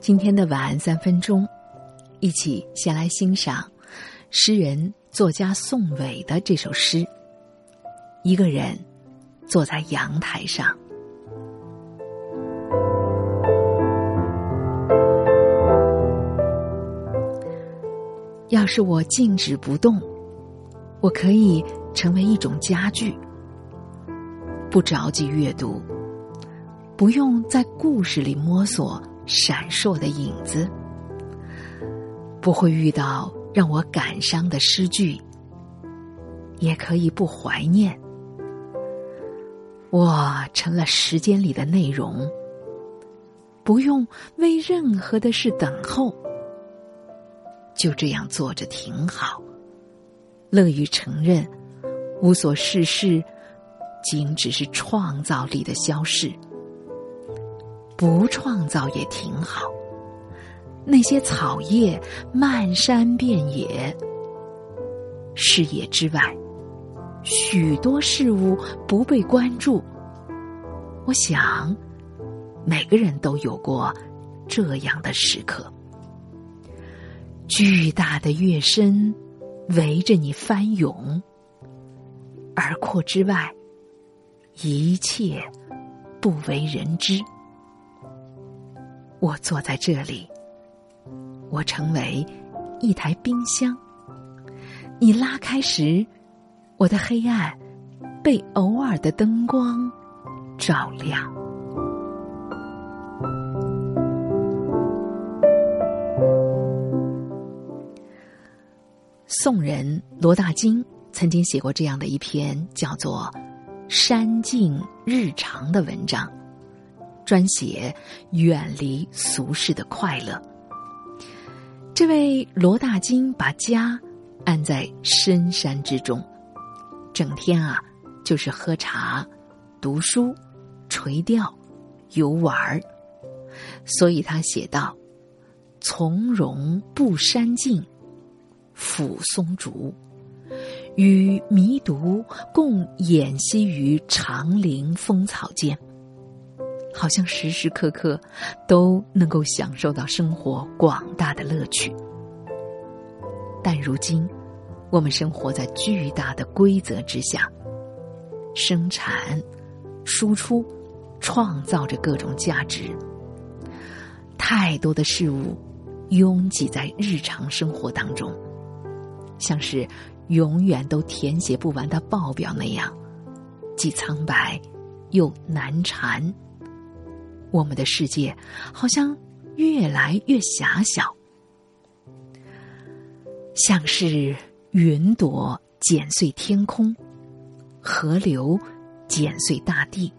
今天的晚安三分钟，一起先来欣赏诗人作家宋伟的这首诗。一个人坐在阳台上，要是我静止不动，我可以成为一种家具，不着急阅读，不用在故事里摸索。闪烁的影子，不会遇到让我感伤的诗句，也可以不怀念。我成了时间里的内容，不用为任何的事等候，就这样坐着挺好，乐于承认无所事事，仅只是创造力的消逝。不创造也挺好。那些草叶漫山遍野，视野之外，许多事物不被关注。我想，每个人都有过这样的时刻。巨大的月身围着你翻涌，而阔之外，一切不为人知。我坐在这里，我成为一台冰箱。你拉开时，我的黑暗被偶尔的灯光照亮。宋人罗大经曾经写过这样的一篇叫做《山境日常》的文章。专写远离俗世的快乐。这位罗大经把家安在深山之中，整天啊就是喝茶、读书、垂钓、游玩儿。所以他写道：“从容步山径，抚松竹，与迷独共演息于长林风草间。”好像时时刻刻都能够享受到生活广大的乐趣，但如今我们生活在巨大的规则之下，生产、输出、创造着各种价值，太多的事物拥挤在日常生活当中，像是永远都填写不完的报表那样，既苍白又难缠。我们的世界好像越来越狭小，像是云朵剪碎天空，河流剪碎大地。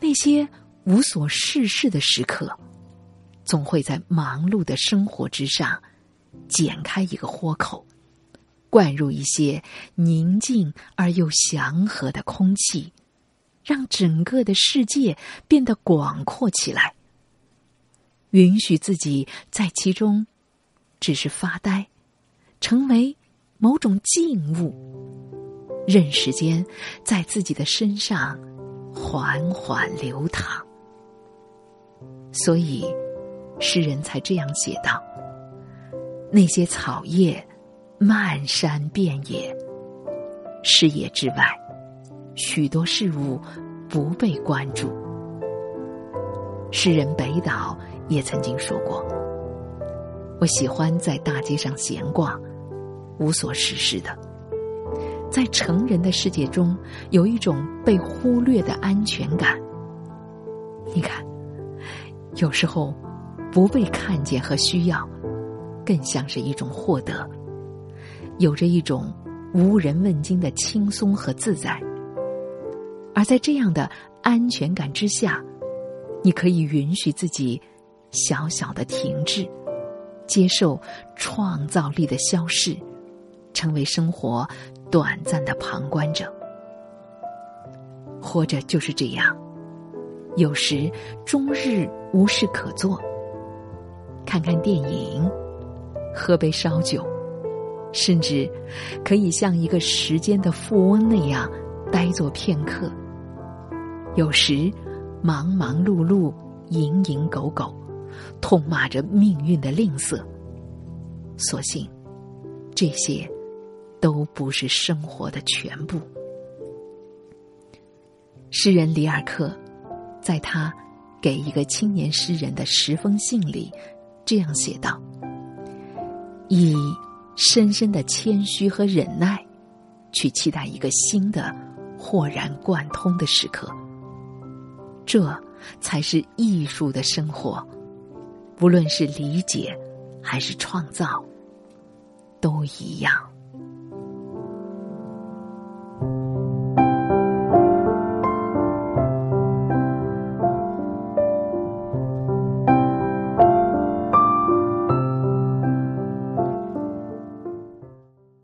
那些无所事事的时刻，总会在忙碌的生活之上剪开一个豁口，灌入一些宁静而又祥和的空气。让整个的世界变得广阔起来，允许自己在其中只是发呆，成为某种静物，任时间在自己的身上缓缓流淌。所以，诗人才这样写道：“那些草叶漫山遍野，视野之外。”许多事物不被关注。诗人北岛也曾经说过：“我喜欢在大街上闲逛，无所事事的。在成人的世界中，有一种被忽略的安全感。你看，有时候不被看见和需要，更像是一种获得，有着一种无人问津的轻松和自在。”而在这样的安全感之下，你可以允许自己小小的停滞，接受创造力的消逝，成为生活短暂的旁观者。活着就是这样，有时终日无事可做，看看电影，喝杯烧酒，甚至可以像一个时间的富翁那样呆坐片刻。有时，忙忙碌碌，蝇营狗苟，痛骂着命运的吝啬。所幸，这些都不是生活的全部。诗人里尔克，在他给一个青年诗人的十封信里，这样写道：“以深深的谦虚和忍耐，去期待一个新的、豁然贯通的时刻。这才是艺术的生活，不论是理解还是创造，都一样。”